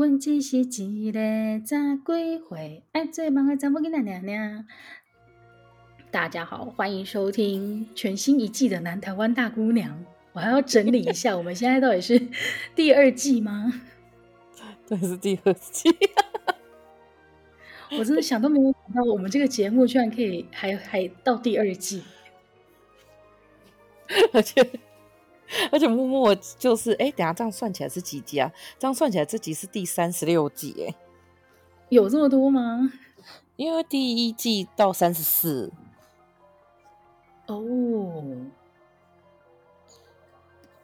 阮只是一个早归会，爱做梦的查某囡仔娘娘。大家好，欢迎收听全新一季的《南台湾大姑娘》。我还要整理一下，我们现在到底是第二季吗？对，是第二季。我真的想都没有想到，我们这个节目居然可以还还到第二季，而且。而且默默就是哎，等下这样算起来是几集啊？这样算起来这集是第三十六集哎，有这么多吗？因为第一季到三十四哦，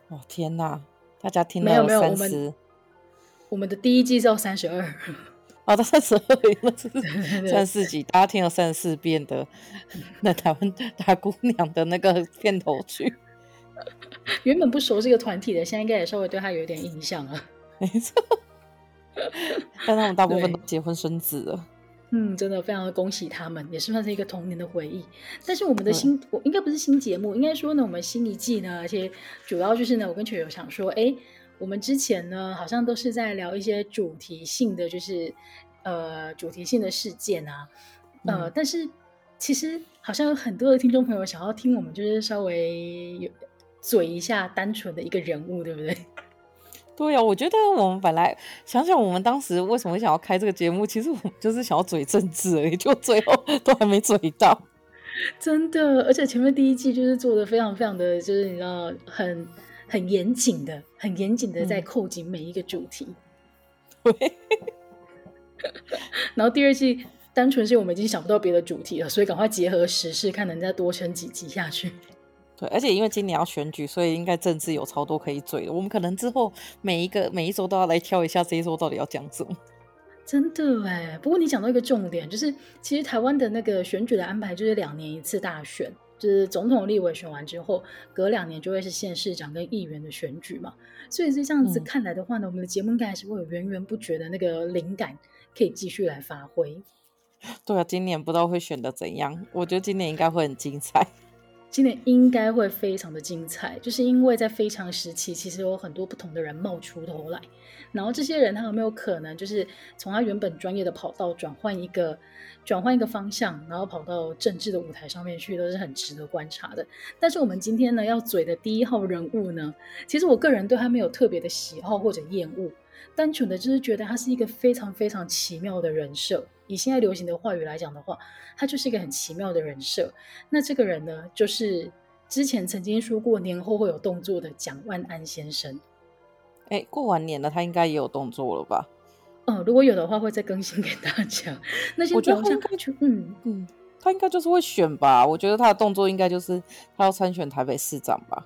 哦天哪！大家听到有三十，我们的第一季是到三十二，哦，到三十二，三十四集，大家听了三十四遍的那台湾大姑娘的那个片头曲。原本不熟这个团体的，现在应该也稍微对他有一点印象了。没错，但他们大部分都结婚生子了。嗯，真的非常的恭喜他们，也是算是一个童年的回忆。但是我们的新，我应该不是新节目，应该说呢，我们新一季呢，而且主要就是呢，我跟球友想说，哎，我们之前呢，好像都是在聊一些主题性的，就是呃，主题性的事件啊，呃，嗯、但是其实好像有很多的听众朋友想要听我们，就是稍微有。嘴一下单纯的一个人物，对不对？对呀、啊，我觉得我们本来想想，我们当时为什么想要开这个节目，其实我们就是想要嘴政治而已，就最后 都还没嘴到。真的，而且前面第一季就是做的非常非常的就是你知道很很严谨的，很严谨的在扣紧每一个主题。对、嗯。然后第二季单纯是我们已经想不到别的主题了，所以赶快结合时事，看能再多撑几集下去。对，而且因为今年要选举，所以应该政治有超多可以嘴的。我们可能之后每一个每一周都要来挑一下这一周到底要讲什么。真的哎，不过你讲到一个重点，就是其实台湾的那个选举的安排就是两年一次大选，就是总统、立委选完之后，隔两年就会是县市长跟议员的选举嘛。所以是这样子看来的话呢，嗯、我们的节目应该还是会有源源不绝的那个灵感可以继续来发挥。对啊，今年不知道会选的怎样，我觉得今年应该会很精彩。今年应该会非常的精彩，就是因为在非常时期，其实有很多不同的人冒出头来，然后这些人他有没有可能就是从他原本专业的跑道转换一个转换一个方向，然后跑到政治的舞台上面去，都是很值得观察的。但是我们今天呢要嘴的第一号人物呢，其实我个人对他没有特别的喜好或者厌恶。单纯的就是觉得他是一个非常非常奇妙的人设。以现在流行的话语来讲的话，他就是一个很奇妙的人设。那这个人呢，就是之前曾经说过年后会有动作的蒋万安先生。哎，过完年了，他应该也有动作了吧？嗯，如果有的话，会再更新给大家。那些我觉得他应该就嗯嗯，他应该就是会选吧？我觉得他的动作应该就是他要参选台北市长吧？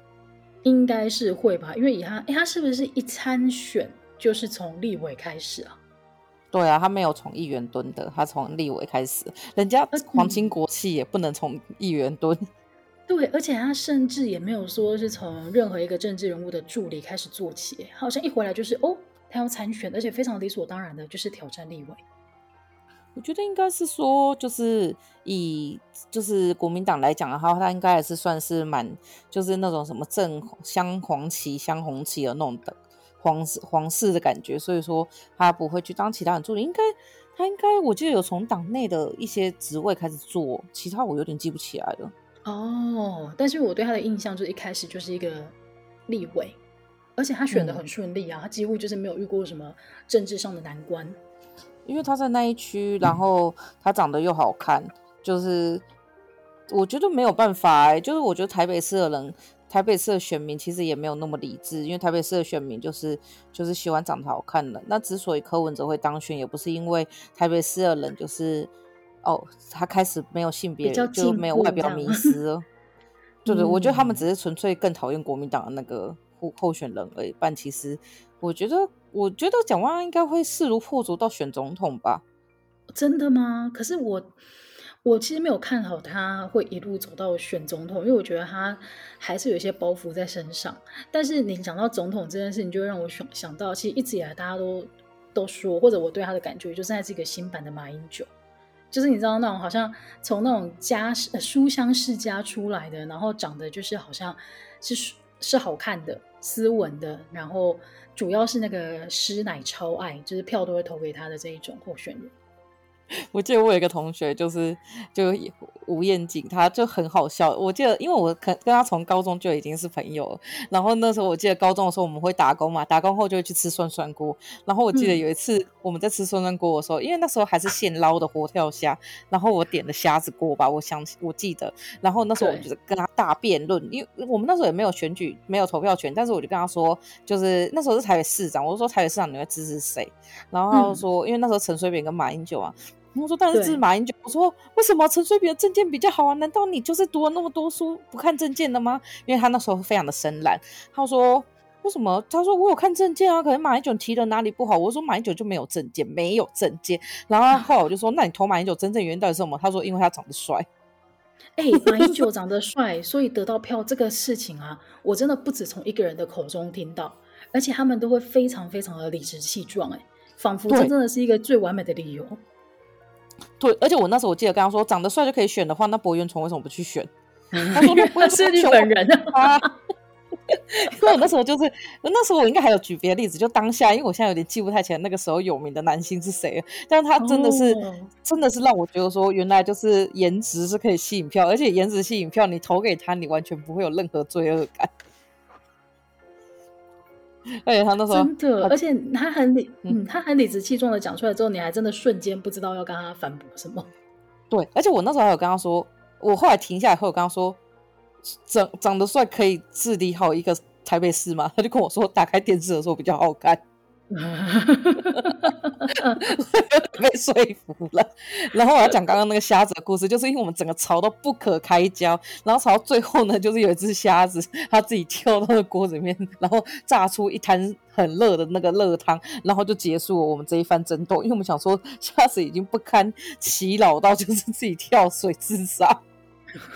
应该是会吧？因为以他，哎，他是不是一参选？就是从立委开始啊，对啊，他没有从议员蹲的，他从立委开始。人家皇亲国戚也不能从议员蹲。对，而且他甚至也没有说是从任何一个政治人物的助理开始做起，好像一回来就是哦，他要参选，而且非常理所当然的就是挑战立委。我觉得应该是说，就是以就是国民党来讲的话，他应该还是算是蛮就是那种什么正镶黄旗、镶红旗的那种的。皇室皇室的感觉，所以说他不会去当其他人助理，应该他应该我记得有从党内的一些职位开始做，其他我有点记不起来了。哦，但是我对他的印象就是一开始就是一个立委，而且他选的很顺利啊，嗯、他几乎就是没有遇过什么政治上的难关，因为他在那一区，然后他长得又好看，嗯、就是我觉得没有办法、欸，就是我觉得台北市的人。台北市的选民其实也没有那么理智，因为台北市的选民就是就是喜欢长得好看的。那之所以柯文哲会当选，也不是因为台北市的人就是哦，他开始没有性别就没有外表迷失了。对对，我觉得他们只是纯粹更讨厌国民党的那个候候选人而已。但其实我觉得，我觉得蒋万安应该会势如破竹到选总统吧？真的吗？可是我。我其实没有看好他会一路走到选总统，因为我觉得他还是有一些包袱在身上。但是你讲到总统这件事，你就会让我想想到，其实一直以来大家都都说，或者我对他的感觉，就是他是一个新版的马英九，就是你知道那种好像从那种家书香世家出来的，然后长得就是好像是是好看的、斯文的，然后主要是那个师奶超爱，就是票都会投给他的这一种候选人。我记得我有一个同学，就是就吴彦景，他就很好笑。我记得，因为我跟跟他从高中就已经是朋友了。然后那时候我记得高中的时候我们会打工嘛，打工后就会去吃涮涮锅。然后我记得有一次我们在吃涮涮锅的时候，嗯、因为那时候还是现捞的活跳虾，然后我点的虾子锅吧，我想我记得。然后那时候我就跟他大辩论，因为我们那时候也没有选举，没有投票权，但是我就跟他说，就是那时候是台北市长，我就说台北市长你会支持谁？然后他就说，嗯、因为那时候陈水扁跟马英九啊。我说当然是马英九。我说为什么陈水扁的证件比较好啊？难道你就是读了那么多书不看证件的吗？因为他那时候非常的深蓝。他说为什么？他说我有看证件啊，可能马英九提的哪里不好？我说马英九就没有证件，没有证件。然后后来我就说，那你投马英九真正原因到底是什么？他说因为他长得帅。哎、欸，马英九长得帅，所以得到票这个事情啊，我真的不止从一个人的口中听到，而且他们都会非常非常的理直气壮，哎，仿佛这真的是一个最完美的理由。对，而且我那时候我记得跟他说，长得帅就可以选的话，那柏原崇为什么不去选？他说不 是日本人 啊。因为我那时候就是那时候我应该还有举别的例子，就当下，因为我现在有点记不太起来那个时候有名的男星是谁，但是他真的是、哦、真的是让我觉得说，原来就是颜值是可以吸引票，而且颜值吸引票，你投给他，你完全不会有任何罪恶感。而且他那时候真的，而且他很理，嗯，他很理直气壮的讲出来之后，你还真的瞬间不知道要跟他反驳什么。对，而且我那时候还有跟他说，我后来停下来后，我跟他说，长长得帅可以治理好一个台北市吗？他就跟我说，打开电视的时候比较好看。被说服了，然后我要讲刚刚那个瞎子的故事，就是因为我们整个吵到不可开交，然后吵到最后呢，就是有一只瞎子，它自己跳到那个锅里面，然后炸出一滩很热的那个热汤，然后就结束了我们这一番争斗。因为我们想说，虾子已经不堪其扰到就是自己跳水自杀，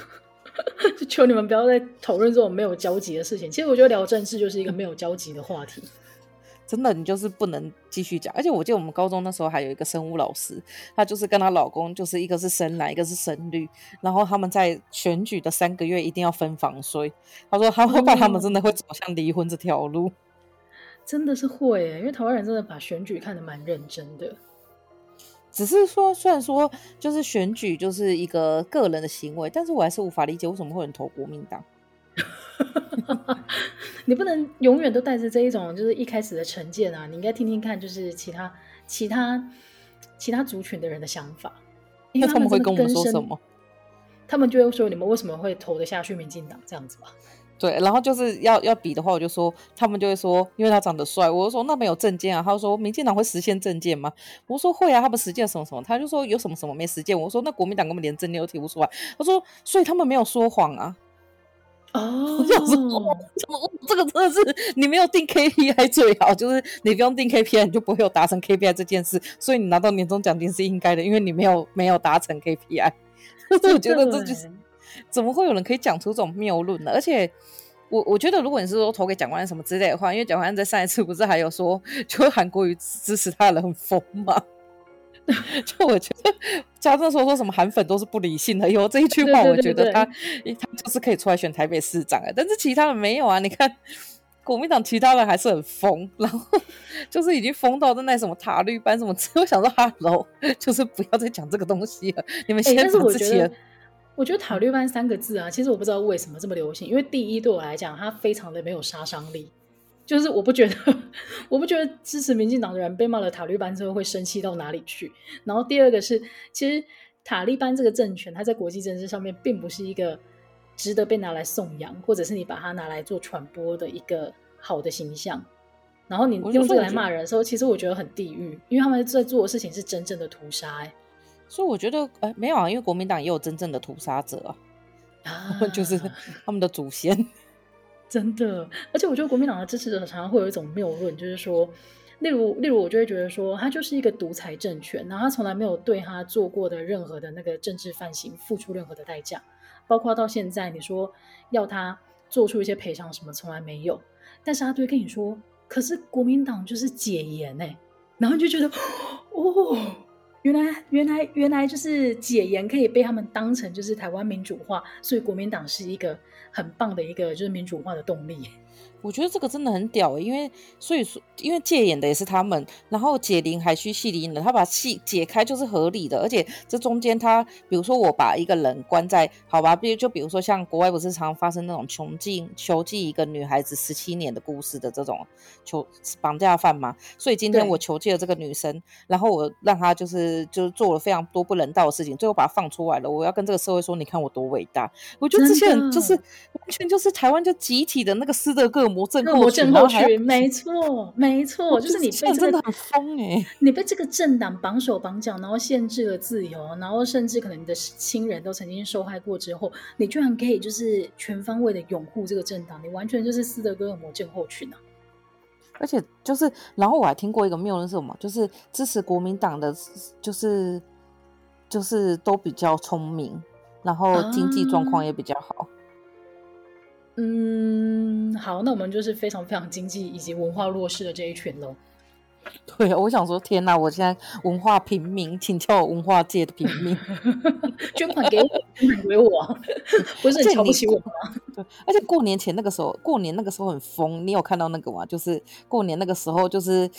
就求你们不要再讨论这种没有交集的事情。其实我觉得聊政治就是一个没有交集的话题。真的，你就是不能继续讲。而且我记得我们高中那时候还有一个生物老师，她就是跟她老公，就是一个是深蓝，一个是深绿，然后他们在选举的三个月一定要分房睡。她说他会怕他们真的会走向离婚这条路。真的是会耶，因为台湾人真的把选举看得蛮认真的。只是说，虽然说就是选举就是一个个人的行为，但是我还是无法理解为什么会有人投国民党。你不能永远都带着这一种就是一开始的成见啊！你应该听听看，就是其他其他其他族群的人的想法。那他们会跟我们说什么？他们就会说：“你们为什么会投得下去民进党这样子吧？”对，然后就是要要比的话，我就说他们就会说，因为他长得帅。我就说那没有证件啊。他就说民进党会实现证件吗？我说会啊，他们实践什么什么。他就说有什么什么没实践。我说那国民党根本连证件都提不出来。他说所以他们没有说谎啊。哦，我想说，这个真的是你没有定 KPI 最好，就是你不用定 KPI，你就不会有达成 KPI 这件事，所以你拿到年终奖金是应该的，因为你没有没有达成 KPI。我觉得这就是怎么会有人可以讲出这种谬论呢？而且我我觉得，如果你是说投给蒋万安什么之类的话，因为蒋万安在上一次不是还有说，就韩国瑜支持他的人很疯吗？就我觉得，加上说说什么韩粉都是不理性的，有这一句话，我觉得他他就是可以出来选台北市长啊。但是其他人没有啊。你看国民党其他人还是很疯，然后 就是已经疯到在那什么塔绿班什么，我想说哈喽，就是不要再讲这个东西了。你们先是我觉得，我觉得塔绿班三个字啊，其实我不知道为什么这么流行。因为第一，对我来讲，它非常的没有杀伤力。就是我不觉得，我不觉得支持民进党的人被骂了塔利班之后会生气到哪里去。然后第二个是，其实塔利班这个政权，它在国际政治上面并不是一个值得被拿来颂扬，或者是你把它拿来做传播的一个好的形象。然后你用这个来骂人的时候，其实我觉得很地狱，因为他们在做的事情是真正的屠杀。哎，所以我觉得，哎，没有啊，因为国民党也有真正的屠杀者啊，啊 就是 他们的祖先。真的，而且我觉得国民党的支持者常常会有一种谬论，就是说，例如，例如，我就会觉得说，他就是一个独裁政权，然后他从来没有对他做过的任何的那个政治犯行付出任何的代价，包括到现在你说要他做出一些赔偿什么，从来没有。但是他就会跟你说，可是国民党就是解严哎，然后你就觉得，哦，原来，原来，原来就是解严可以被他们当成就是台湾民主化，所以国民党是一个。很棒的一个就是民主化的动力。我觉得这个真的很屌，因为所以说，因为戒严的也是他们，然后解铃还须系铃人，他把戏解开就是合理的，而且这中间他，比如说我把一个人关在，好吧，比如就比如说像国外不是常常发生那种囚禁囚禁一个女孩子十七年的故事的这种囚绑架犯嘛，所以今天我囚禁了这个女生，然后我让她就是就是做了非常多不人道的事情，最后把她放出来了，我要跟这个社会说，你看我多伟大，我觉得这些人就是完全就是台湾就集体的那个斯德哥尔摩。魔症候群，没错，没错，就是你被这个真的很疯哎！你被这个政党绑手绑脚，然后限制了自由，然后甚至可能你的亲人都曾经受害过之后，你居然可以就是全方位的拥护这个政党，你完全就是斯德哥尔摩症候群啊！而且就是，然后我还听过一个谬论是什么？就是支持国民党的，就是就是都比较聪明，然后经济状况也比较好。啊嗯，好，那我们就是非常非常经济以及文化弱势的这一群喽。对啊，我想说，天哪！我现在文化平民，请叫我文化界的平民，捐款给我，捐款给我，不是很瞧不起我吗？对，而且过年前那个时候，过年那个时候很疯，你有看到那个吗？就是过年那个时候，就是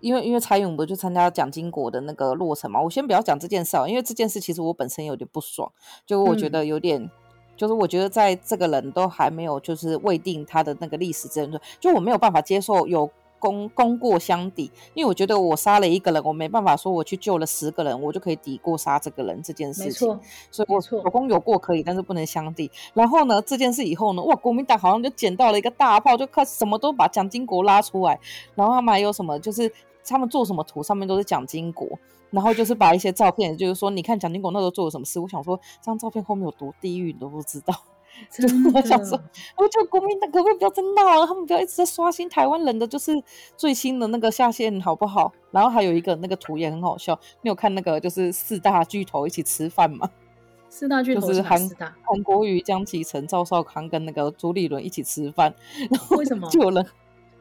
因为因为蔡英文不就参加蒋经国的那个落成嘛？我先不要讲这件事啊，因为这件事其实我本身有点不爽，就我觉得有点。嗯就是我觉得在这个人都还没有就是未定他的那个历史责任，就我没有办法接受有功功过相抵，因为我觉得我杀了一个人，我没办法说我去救了十个人，我就可以抵过杀这个人这件事情。所以我有功有过可以，但是不能相抵。然后呢，这件事以后呢，哇，国民党好像就捡到了一个大炮，就开始什么都把蒋经国拉出来，然后他们还有什么就是。他们做什么图上面都是蒋经国，然后就是把一些照片，就是说你看蒋经国那时候做了什么事。我想说，这张照片后面有多地狱，你都不知道。就是我想说，我觉得国民党可不可以不要再闹了？他们不要一直在刷新台湾人的就是最新的那个下线，好不好？然后还有一个那个图也很好笑，你有看那个就是四大巨头一起吃饭吗？四大巨头是韩韩国瑜、江启臣、赵少康跟那个朱立伦一起吃饭，然后为什么 就有人？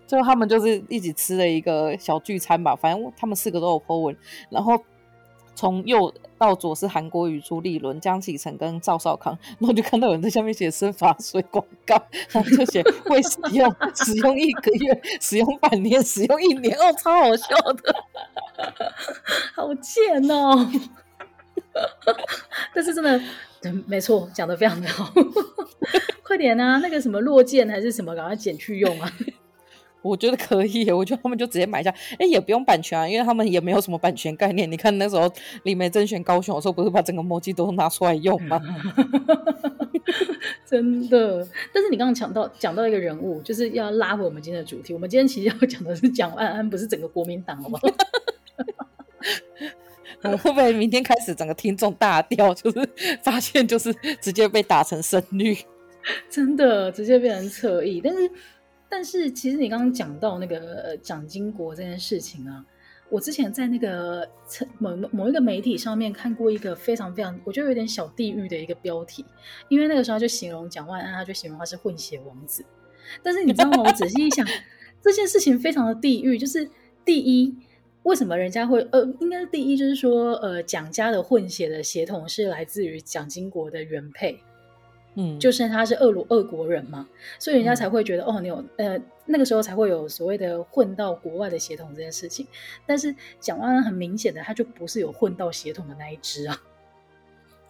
最后他们就是一起吃了一个小聚餐吧，反正他们四个都有 po 文，然后从右到左是韩国瑜、朱立伦、江启臣跟赵少康，然后就看到有人在下面写生发水广告，然后就写会使用，使用一个月，使用半年，使用一年，哦，超好笑的，好贱哦！但是真的，没错，讲得非常的好，快点啊，那个什么落剑还是什么，赶快剪去用啊！我觉得可以，我觉得他们就直接买下，哎，也不用版权啊，因为他们也没有什么版权概念。你看那时候李梅甄选高雄的时候，不是把整个墨迹都拿出来用吗？真的。但是你刚刚讲到讲到一个人物，就是要拉回我们今天的主题。我们今天其实要讲的是蒋万安，不是整个国民党，好不好？我们会不会明天开始整个听众大调，就是发现就是直接被打成深绿，真的直接变成侧翼，但是。但是其实你刚刚讲到那个蒋经国这件事情啊，我之前在那个某某一个媒体上面看过一个非常非常，我觉得有点小地狱的一个标题，因为那个时候就形容蒋万安，他就形容他是混血王子。但是你知道吗？我仔细一想，这件事情非常的地狱。就是第一，为什么人家会呃，应该是第一，就是说呃，蒋家的混血的血统是来自于蒋经国的原配。嗯，就是他是俄罗俄国人嘛，所以人家才会觉得、嗯、哦，你有呃那个时候才会有所谓的混到国外的血统这件事情。但是蒋万安很明显的，他就不是有混到血统的那一只啊。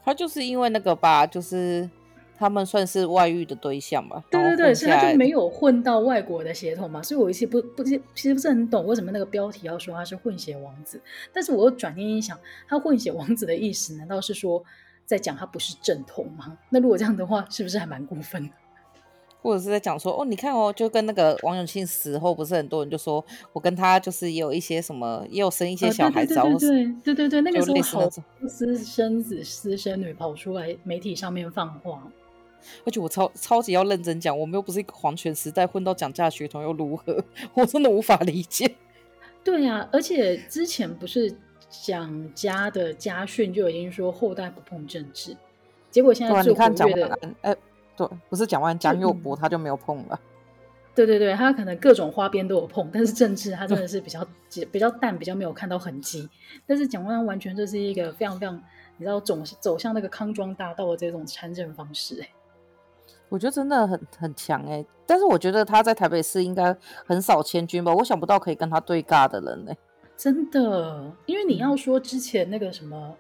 他就是因为那个吧，就是他们算是外遇的对象吧。对对对，所以他就没有混到外国的血统嘛。所以我一直不不其实不是很懂为什么那个标题要说他是混血王子。但是我又转念一想，他混血王子的意思难道是说？在讲他不是正统吗？那如果这样的话，是不是还蛮过分的？或者是在讲说，哦，你看哦，就跟那个王永庆死后，不是很多人就说我跟他就是也有一些什么，也有生一些小孩子，对对对对对对对，那个时候好私生子、私生女跑出来媒体上面放话，而且我超超级要认真讲，我们又不是一个皇权时代，混到蒋家血统又如何？我真的无法理解。对呀、啊，而且之前不是。蒋家的家训就已经说后代不碰政治，结果现在最活跃的，哎、欸，对，不是蒋万蒋友柏他就没有碰了，对对对，他可能各种花边都有碰，但是政治他真的是比较 比较淡，比较没有看到痕迹。但是蒋万安完全就是一个非常非常，你知道走走向那个康庄大道的这种参政方式，哎。我觉得真的很很强哎、欸，但是我觉得他在台北市应该很少千军吧，我想不到可以跟他对尬的人呢、欸。真的，因为你要说之前那个什么，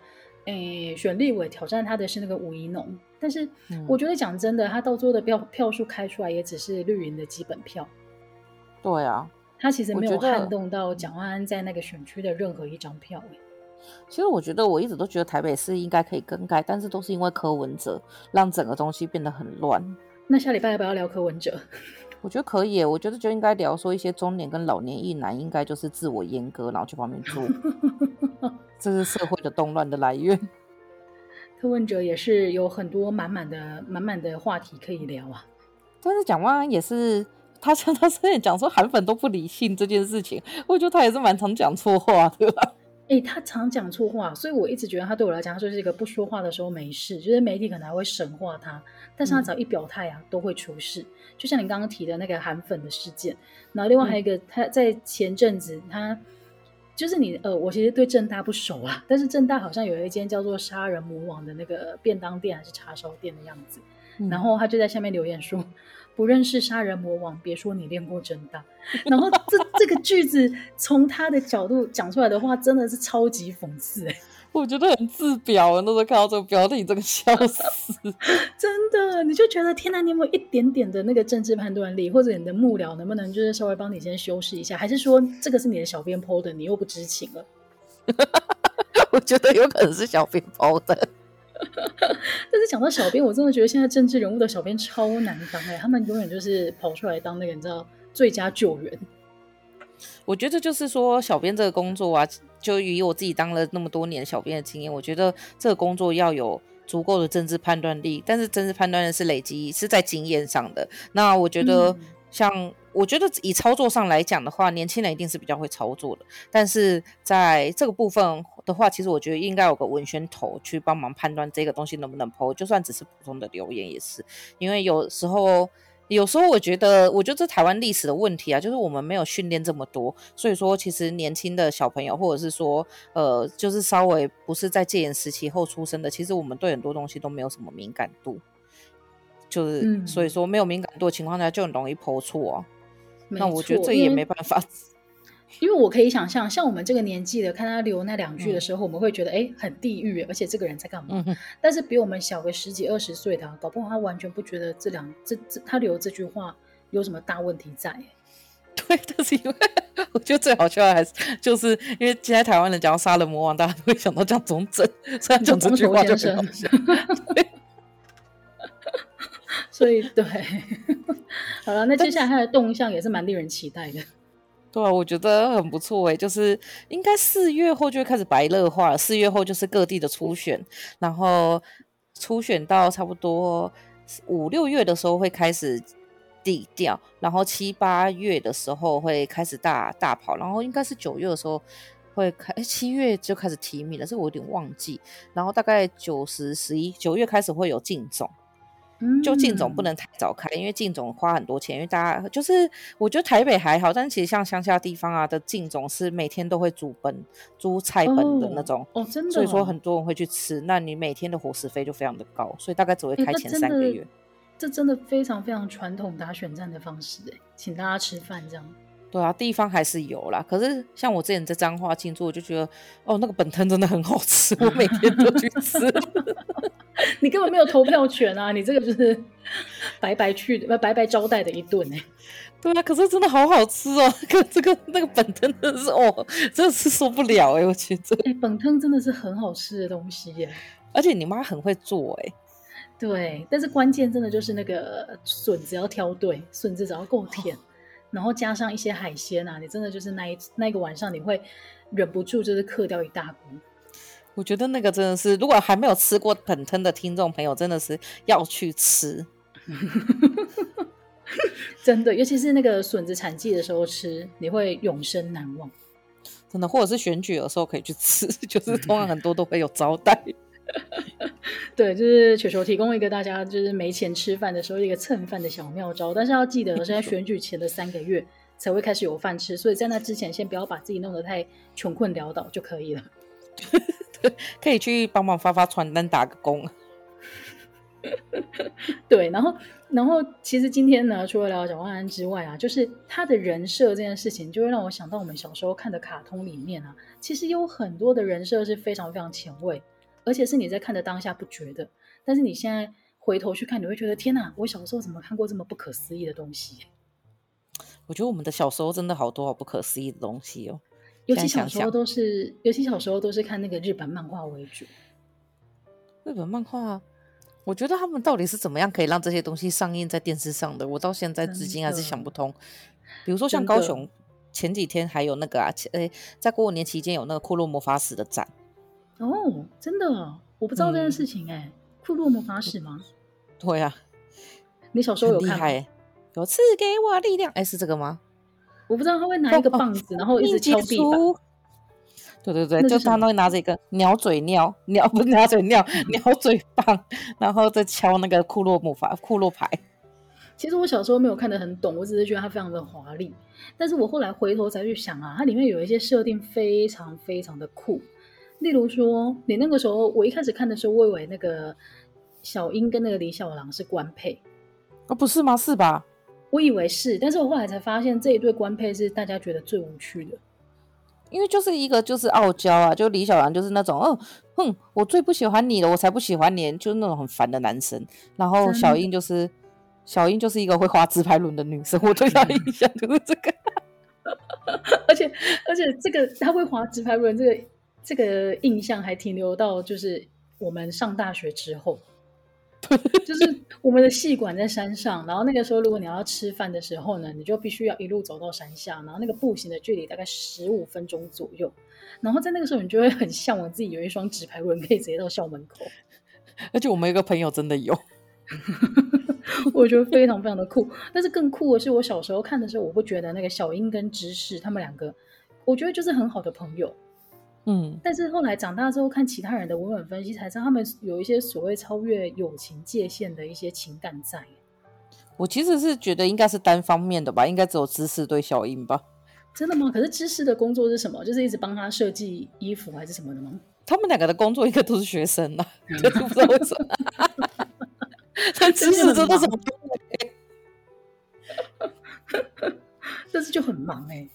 诶、欸，选立委挑战他的是那个吴怡农，但是我觉得讲真的，他到最后的票票数开出来也只是绿营的基本票。对啊，他其实没有撼动到蒋万安在那个选区的任何一张票、欸。其实我觉得我一直都觉得台北市应该可以更改，但是都是因为柯文哲让整个东西变得很乱。那下礼拜要不要聊柯文哲？我觉得可以，我觉得就应该聊说一些中年跟老年一男应该就是自我阉割，然后去旁边做，这是社会的动乱的来源。柯文哲也是有很多满满的满满的话题可以聊啊。但是蒋万安也是，他像他之前讲说韩粉都不理性这件事情，我觉得他也是蛮常讲错话的，吧？哎、欸，他常讲错话，所以我一直觉得他对我来讲，他就是一个不说话的时候没事，就是媒体可能还会神化他，但是他只要一表态啊，嗯、都会出事。就像你刚刚提的那个韩粉的事件，然后另外还有一个，嗯、他在前阵子，他就是你呃，我其实对正大不熟啊，但是正大好像有一间叫做“杀人魔王”的那个便当店还是叉烧店的样子，嗯、然后他就在下面留言说。不认识杀人魔王，别说你练过正大。然后这这个句子从他的角度讲出来的话，真的是超级讽刺哎！我觉得很自表，那时候看到这个标题，这个笑死。真的，你就觉得天哪，你有没有一点点的那个政治判断力，或者你的幕僚能不能就是稍微帮你先修饰一下？还是说这个是你的小编 PO 的，你又不知情了？我觉得有可能是小编 PO 的。但是讲到小编，我真的觉得现在政治人物的小编超难当哎，他们永远就是跑出来当那个你知道最佳救援。我觉得就是说，小编这个工作啊，就以我自己当了那么多年小编的经验，我觉得这个工作要有足够的政治判断力，但是政治判断力是累积是在经验上的。那我觉得像。嗯我觉得以操作上来讲的话，年轻人一定是比较会操作的。但是在这个部分的话，其实我觉得应该有个文宣头去帮忙判断这个东西能不能 PO，就算只是普通的留言也是。因为有时候，有时候我觉得，我觉得这台湾历史的问题啊，就是我们没有训练这么多，所以说其实年轻的小朋友，或者是说，呃，就是稍微不是在戒严时期后出生的，其实我们对很多东西都没有什么敏感度，就是、嗯、所以说没有敏感度的情况下，就很容易 PO 错啊。那我觉得这也没办法，因为我可以想象，像我们这个年纪的，看他留那两句的时候，嗯、我们会觉得哎，很地狱，而且这个人在干嘛？嗯、但是比我们小个十几二十岁的，搞不好他完全不觉得这两这这他留这句话有什么大问题在。对，但是因为我觉得最好笑的还是就是因为现在台湾人讲到杀人魔王，大家都会想到讲中正，所以讲这句话就很好笑。所以对，好了，那接下来他的动向也是蛮令人期待的。对啊，我觉得很不错诶，就是应该四月后就会开始白热化了。四月后就是各地的初选，然后初选到差不多五六月的时候会开始低调，然后七八月的时候会开始大大跑，然后应该是九月的时候会开，诶，七月就开始提名了，这我有点忘记。然后大概九十十一九月开始会有竞总。就竞总不能太早开，因为竞总花很多钱。因为大家就是，我觉得台北还好，但其实像乡下地方啊的竞总是每天都会煮本、煮菜本的那种哦，哦，真的、哦。所以说很多人会去吃，那你每天的伙食费就非常的高，所以大概只会开前三个月。这真的非常非常传统打选战的方式哎，请大家吃饭这样。对啊，地方还是有啦。可是像我之前在彰化庆祝，我就觉得哦，那个本藤真的很好吃，我每天都去吃。你根本没有投票权啊！你这个就是白白去的，白白招待的一顿哎。对啊，可是真的好好吃哦！可这个那个本汤真的是哦，真的是受不了哎！我觉得哎，本汤真的是很好吃的东西耶。而且你妈很会做哎。对，但是关键真的就是那个笋子要挑对，笋子只要够甜，哦、然后加上一些海鲜啊，你真的就是那一那个晚上你会忍不住就是嗑掉一大锅。我觉得那个真的是，如果还没有吃过本汤的听众朋友，真的是要去吃。真的，尤其是那个笋子产季的时候吃，你会永生难忘。真的，或者是选举的时候可以去吃，就是通常很多都会有招待。对，就是球球提供一个大家就是没钱吃饭的时候一个蹭饭的小妙招，但是要记得是在选举前的三个月才会开始有饭吃，所以在那之前先不要把自己弄得太穷困潦倒就可以了。可以去帮忙发发传单，打个工。对，然后，然后，其实今天呢，除了聊蒋万安之外啊，就是他的人设这件事情，就会让我想到我们小时候看的卡通里面啊，其实有很多的人设是非常非常前卫，而且是你在看的当下不觉得，但是你现在回头去看，你会觉得天哪，我小时候怎么看过这么不可思议的东西？我觉得我们的小时候真的好多好不可思议的东西哦，尤其小时候都是，尤其小时候都是看那个日本漫画为主，日本漫画。我觉得他们到底是怎么样可以让这些东西上映在电视上的？我到现在至今还是想不通。比如说像高雄前几天还有那个啊，诶，在过年期间有那个库洛魔法使的展。哦，真的，我不知道这件事情哎、欸。库洛魔法使吗？对啊，你小时候有看吗？有赐给我力量，哎，是这个吗？我不知道他会拿一个棒子，然后一直敲地板。对对对，就是他会拿着一个鸟嘴尿鸟不是鸟嘴尿鸟嘴棒，然后再敲那个库洛魔法库洛牌。其实我小时候没有看得很懂，我只是觉得它非常的华丽。但是我后来回头才去想啊，它里面有一些设定非常非常的酷。例如说，你那个时候我一开始看的时候，我以为那个小樱跟那个李小狼是官配啊、哦，不是吗？是吧？我以为是，但是我后来才发现这一对官配是大家觉得最无趣的。因为就是一个就是傲娇啊，就李小兰就是那种，嗯哼，我最不喜欢你了，我才不喜欢你，就是那种很烦的男生。然后小英就是小英就是一个会滑直排轮的女生，我对她印象就是这个。而且而且这个她会滑直排轮，这个这个印象还停留到就是我们上大学之后。就是我们的戏馆在山上，然后那个时候，如果你要吃饭的时候呢，你就必须要一路走到山下，然后那个步行的距离大概十五分钟左右，然后在那个时候，你就会很向往自己有一双纸牌轮可以直接到校门口。而且我们一个朋友真的有，我觉得非常非常的酷。但是更酷的是，我小时候看的时候，我会觉得那个小樱跟芝士他们两个，我觉得就是很好的朋友。嗯，但是后来长大之后看其他人的文本分析，才知道他们有一些所谓超越友情界限的一些情感在。我其实是觉得应该是单方面的吧，应该只有知识对小樱吧。真的吗？可是知识的工作是什么？就是一直帮他设计衣服还是什么的吗？他们两个的工作应该都是学生啊，就是不知道为什么。但芝士真的是很但是就很忙哎、欸。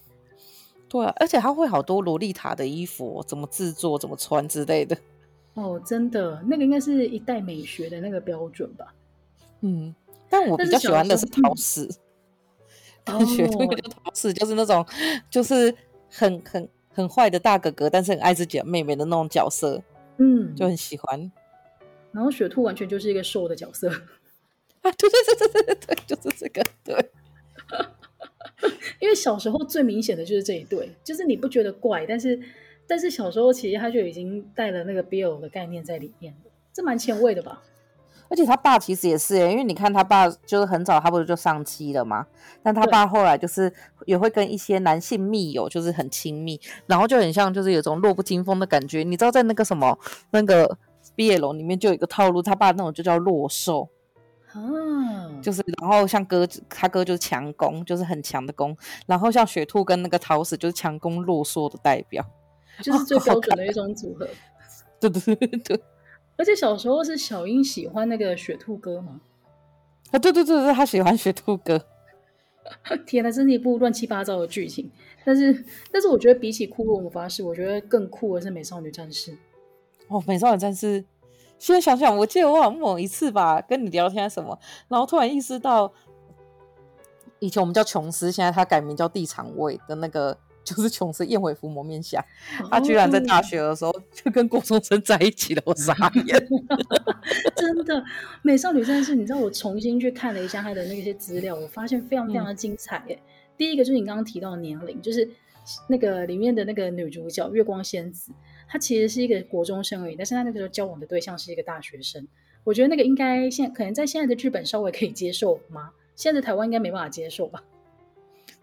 对啊，而且他会好多萝莉塔的衣服，怎么制作、怎么穿之类的。哦，真的，那个应该是一代美学的那个标准吧。嗯，但我比较喜欢的是桃矢。嗯、学那个陶瓷就是那种，就是很很很坏的大哥哥，但是很爱自己的妹妹的那种角色。嗯，就很喜欢。然后雪兔完全就是一个瘦的角色。啊，对对对对对对，就是这个，对。因为小时候最明显的就是这一对，就是你不觉得怪，但是但是小时候其实他就已经带了那个 BL 的概念在里面了，这蛮前卫的吧？而且他爸其实也是耶，因为你看他爸就是很早，他不是就上妻了吗？但他爸后来就是也会跟一些男性密友就是很亲密，然后就很像就是有种弱不禁风的感觉。你知道在那个什么那个 BL 里面就有一个套路，他爸那种就叫弱受。啊，就是，然后像哥，他哥就是强攻，就是很强的攻。然后像雪兔跟那个桃矢就是强攻弱受的代表，就是最标准的一种组合。对对对对。而且小时候是小英喜欢那个雪兔哥吗？啊，对对对对，他喜欢雪兔哥。天哪，真是一部乱七八糟的剧情。但是，但是我觉得比起骷髅魔法使，我觉得更酷的是美少女战士。哦，美少女战士。现在想想，我记得我好像某一次吧，跟你聊天什么，然后突然意识到，以前我们叫琼斯，现在他改名叫地场位的那个，就是琼斯燕尾服蒙面侠，他居然在大学的时候就跟郭松生在一起了，我傻眼。真的，美少女战士，你知道我重新去看了一下他的那些资料，我发现非常非常的精彩。哎、嗯，第一个就是你刚刚提到的年龄，就是那个里面的那个女主角月光仙子。他其实是一个国中生而已，但是他那个时候交往的对象是一个大学生。我觉得那个应该现可能在现在的日本稍微可以接受吗？现在的台湾应该没办法接受吧？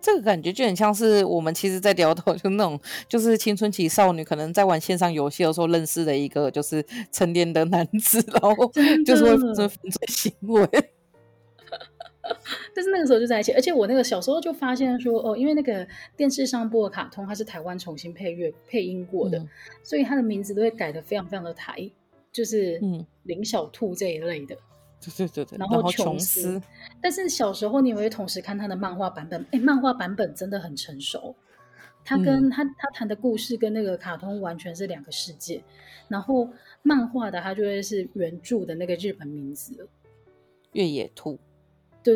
这个感觉就很像是我们其实，在聊到就那种就是青春期少女可能在玩线上游戏的时候认识的一个就是成年的男子，然后就是会做犯罪行为。但是那个时候就在一起，而且我那个小时候就发现说，哦，因为那个电视上播的卡通，它是台湾重新配乐配音过的，嗯、所以它的名字都会改的非常非常的台，就是嗯，林小兔这一类的。对对对对，然后琼斯，斯，但是小时候你也会同时看他的漫画版本，哎，漫画版本真的很成熟，他跟、嗯、他他谈的故事跟那个卡通完全是两个世界，然后漫画的他就会是原著的那个日本名字，越野兔，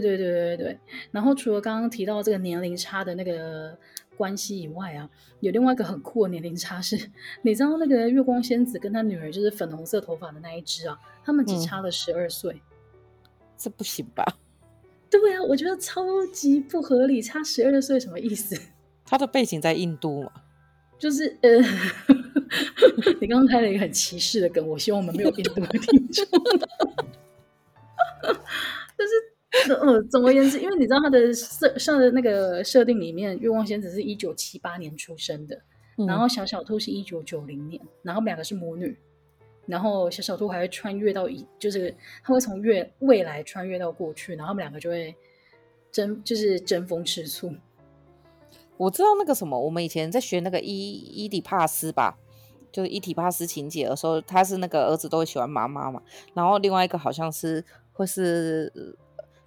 对对对对对，然后除了刚刚提到这个年龄差的那个关系以外啊，有另外一个很酷的年龄差是，你知道那个月光仙子跟他女儿就是粉红色头发的那一只啊，他们只差了十二岁。嗯这不行吧？对啊，我觉得超级不合理，差十二岁什么意思？他的背景在印度嘛？就是呃，你刚刚开了一个很歧视的梗，我希望我们没有印度的听众。呃，总而言之，因为你知道他的设设的那个设定里面，月光仙子是一九七八年出生的，嗯、然后小小兔是一九九零年，然后两个是母女。然后小小兔还会穿越到以，就是他会从越未来穿越到过去，然后他们两个就会争，就是争风吃醋。我知道那个什么，我们以前在学那个伊伊底帕斯吧，就是伊底帕斯情节的时候，他是那个儿子都会喜欢妈妈嘛，然后另外一个好像是会是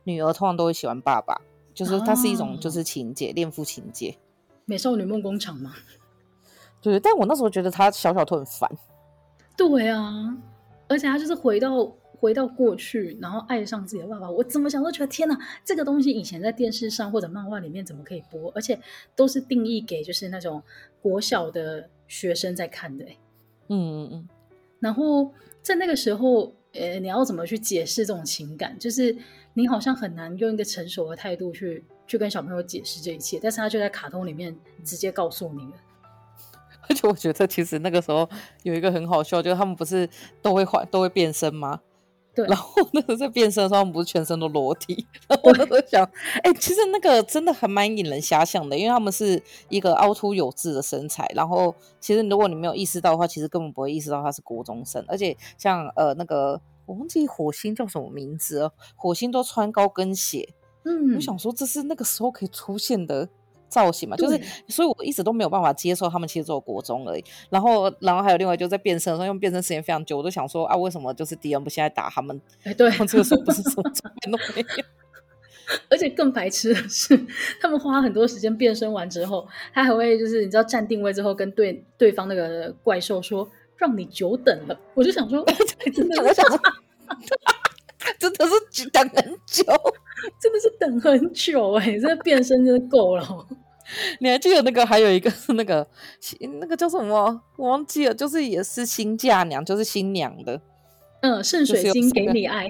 女儿通常都会喜欢爸爸，就是它是一种就是情节，恋父情节。美少女梦工厂嘛，对，但我那时候觉得他小小兔很烦。对啊，而且他就是回到回到过去，然后爱上自己的爸爸。我怎么想都觉得天哪，这个东西以前在电视上或者漫画里面怎么可以播？而且都是定义给就是那种国小的学生在看的。嗯嗯嗯。然后在那个时候，呃，你要怎么去解释这种情感？就是你好像很难用一个成熟的态度去去跟小朋友解释这一切，但是他就在卡通里面直接告诉你了。而且我觉得，其实那个时候有一个很好笑，就是他们不是都会换、都会变身吗？对。然后那时候在变身的时候，他们不是全身都裸体？然后我都想，哎、欸，其实那个真的还蛮引人遐想的，因为他们是一个凹凸有致的身材。然后，其实如果你没有意识到的话，其实根本不会意识到他是国中生。而且，像呃那个我忘记火星叫什么名字了，火星都穿高跟鞋。嗯，我想说这是那个时候可以出现的。造型嘛，就是，所以我一直都没有办法接受他们其实只有国中而已。然后，然后还有另外就在变身的时候，因为变身时间非常久，我都想说啊，为什么就是敌人不现在打他们？哎，对，这个时候不是什么照片都没有。而且更白痴的是，他们花很多时间变身完之后，他还会就是你知道站定位之后跟对对方那个怪兽说，让你久等了。我就想说，真的，我想说，真的是等很久，真的是等很久哎、欸，这变身真的够了。你还记得那个？还有一个是那个，那个叫什么？我忘记了，就是也是新嫁娘，就是新娘的。嗯，圣水晶给你爱。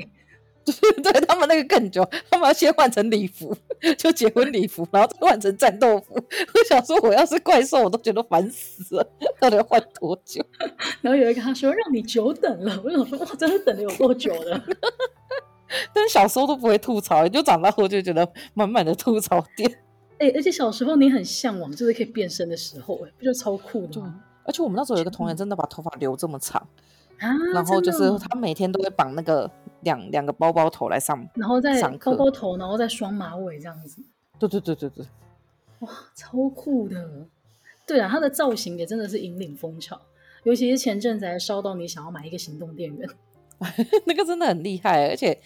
就是、对，他们那个更久，他们要先换成礼服，就结婚礼服，然后再换成战斗服。我想说，我要是怪兽，我都觉得烦死了，到底要换多久？然后有一个他说让你久等了，我想说哇，真的等了有多久了？但是小时候都不会吐槽，就长大后就觉得满满的吐槽点。哎、欸，而且小时候你很向往，就是可以变身的时候，哎，不就超酷的吗？而且我们那时候有一个同学，真的把头发留这么长啊，然后就是他每天都会绑那个两两个包包头来上，然后再包包头，然后再双马尾这样子。对对对对对，哇，超酷的！对啊，他的造型也真的是引领风潮，尤其是前阵子还烧到你想要买一个行动电源，那个真的很厉害。而且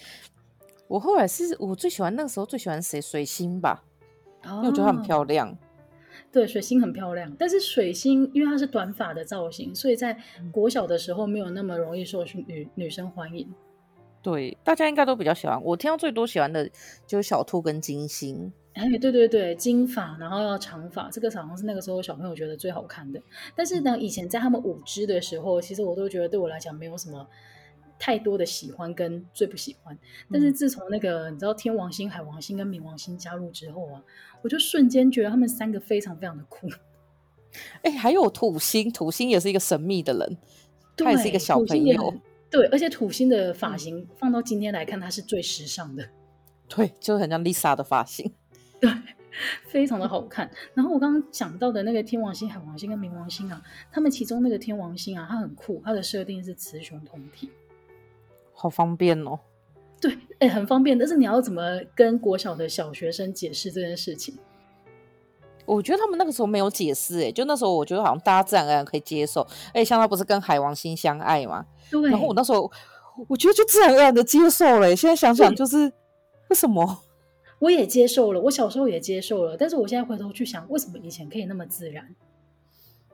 我后来是我最喜欢那个时候最喜欢谁？水星吧。因为我觉得她很漂亮，对，水星很漂亮，但是水星因为它是短发的造型，所以在国小的时候没有那么容易受女女生欢迎。对，大家应该都比较喜欢。我听到最多喜欢的就是小兔跟金星。哎，对对对，金发然后要长发，这个好像是那个时候小朋友觉得最好看的。但是呢，以前在他们五只的时候，其实我都觉得对我来讲没有什么。太多的喜欢跟最不喜欢，但是自从那个、嗯、你知道天王星、海王星跟冥王星加入之后啊，我就瞬间觉得他们三个非常非常的酷。哎、欸，还有土星，土星也是一个神秘的人，他也是一个小朋友。对，而且土星的发型放到今天来看，他是最时尚的。对，就很像 Lisa 的发型。对，非常的好看。然后我刚刚讲到的那个天王星、海王星跟冥王星啊，他们其中那个天王星啊，它很酷，它的设定是雌雄同体。好方便哦，对，哎、欸，很方便。但是你要怎么跟国小的小学生解释这件事情？我觉得他们那个时候没有解释，哎，就那时候我觉得好像大家自然而然可以接受。哎，像他不是跟海王星相爱嘛？对。然后我那时候我觉得就自然而然的接受了。现在想想，就是为什么？我也接受了，我小时候也接受了，但是我现在回头去想，为什么以前可以那么自然？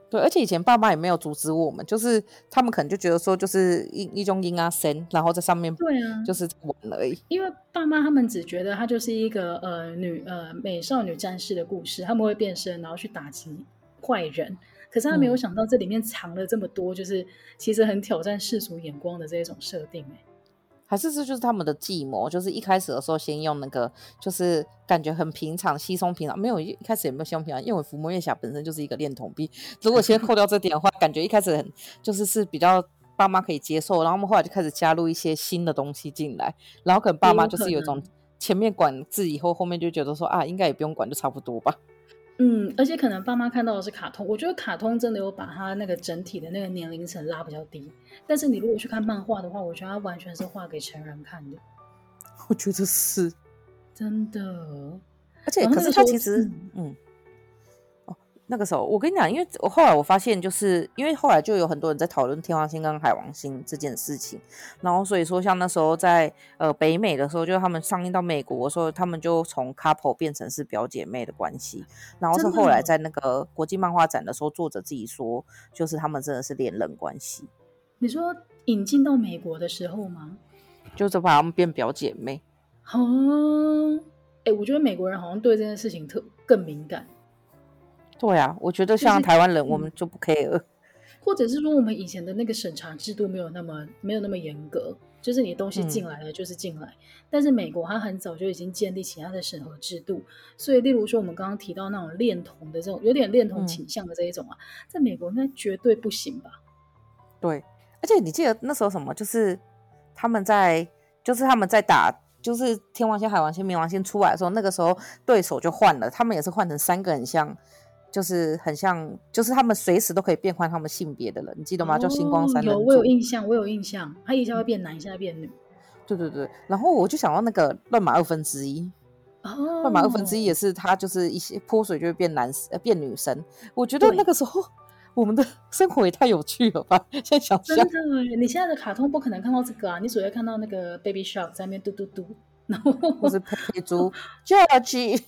对，而且以前爸妈也没有阻止我们，就是他们可能就觉得说，就是一一种婴儿身，然后在上面对啊，就是玩而已。因为爸妈他们只觉得它就是一个呃女呃美少女战士的故事，他们会变身，然后去打击坏人。可是他没有想到这里面藏了这么多，就是其实很挑战世俗眼光的这一种设定，欸还是这就是他们的计谋，就是一开始的时候先用那个，就是感觉很平常、稀松平常，没有一开始也没有稀松平常，因为伏魔月霞本身就是一个恋童癖。如果先扣掉这点的话，感觉一开始很就是是比较爸妈可以接受，然后我们后来就开始加入一些新的东西进来，然后可能爸妈就是有一种前面管制以后，后面就觉得说啊，应该也不用管，就差不多吧。嗯，而且可能爸妈看到的是卡通，我觉得卡通真的有把他那个整体的那个年龄层拉比较低。但是你如果去看漫画的话，我觉得它完全是画给成人看的。我觉得是真的，而且可是他其实，嗯。嗯那个时候，我跟你讲，因为我后来我发现，就是因为后来就有很多人在讨论天王星跟海王星这件事情，然后所以说，像那时候在呃北美的时候，就他们上映到美国的时候，他们就从 couple 变成是表姐妹的关系，然后是后来在那个国际漫画展的时候，作者自己说，就是他们真的是恋人关系。你说引进到美国的时候吗？就是把他们变表姐妹。哦，哎，我觉得美国人好像对这件事情特更敏感。对啊，我觉得像台湾人，我们就不 care，就是，或者是说我们以前的那个审查制度没有那么没有那么严格，就是你的东西进来了就是进来。嗯、但是美国它很早就已经建立起它的审核制度，所以例如说我们刚刚提到那种恋童的这种有点恋童倾向的这一种啊，嗯、在美国那绝对不行吧？对，而且你记得那时候什么，就是他们在就是他们在打，就是天王星、海王星、冥王星出来的时候，那个时候对手就换了，他们也是换成三个很像。就是很像，就是他们随时都可以变换他们性别的人，你记得吗？哦、叫星光三。有，我有印象，我有印象。他一下会变男，一下会变女。对对对，然后我就想到那个乱码二分之一。哦。乱马二分之一也是他，就是一些泼水就会变男呃变女生。我觉得那个时候我们的生活也太有趣了吧！现在想想，真的，你现在的卡通不可能看到这个啊！你只会看到那个 Baby Shark 在那边嘟嘟嘟，然后或是佩佩猪 George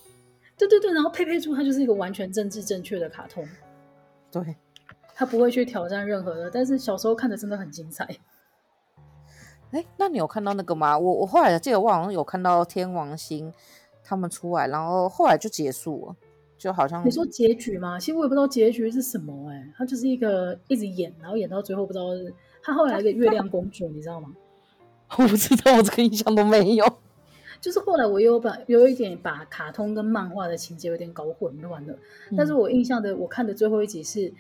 对对对，然后佩佩猪它就是一个完全政治正确的卡通，对，它不会去挑战任何的，但是小时候看的真的很精彩。哎，那你有看到那个吗？我我后来记得我好像有看到天王星他们出来，然后后来就结束了，就好像你说结局吗？其实我也不知道结局是什么，哎，他就是一个一直演，然后演到最后不知道是他后来一个月亮公主，你知道吗？我不知道，我这个印象都没有。就是后来我有把有一点把卡通跟漫画的情节有点搞混乱了，嗯、但是我印象的我看的最后一集是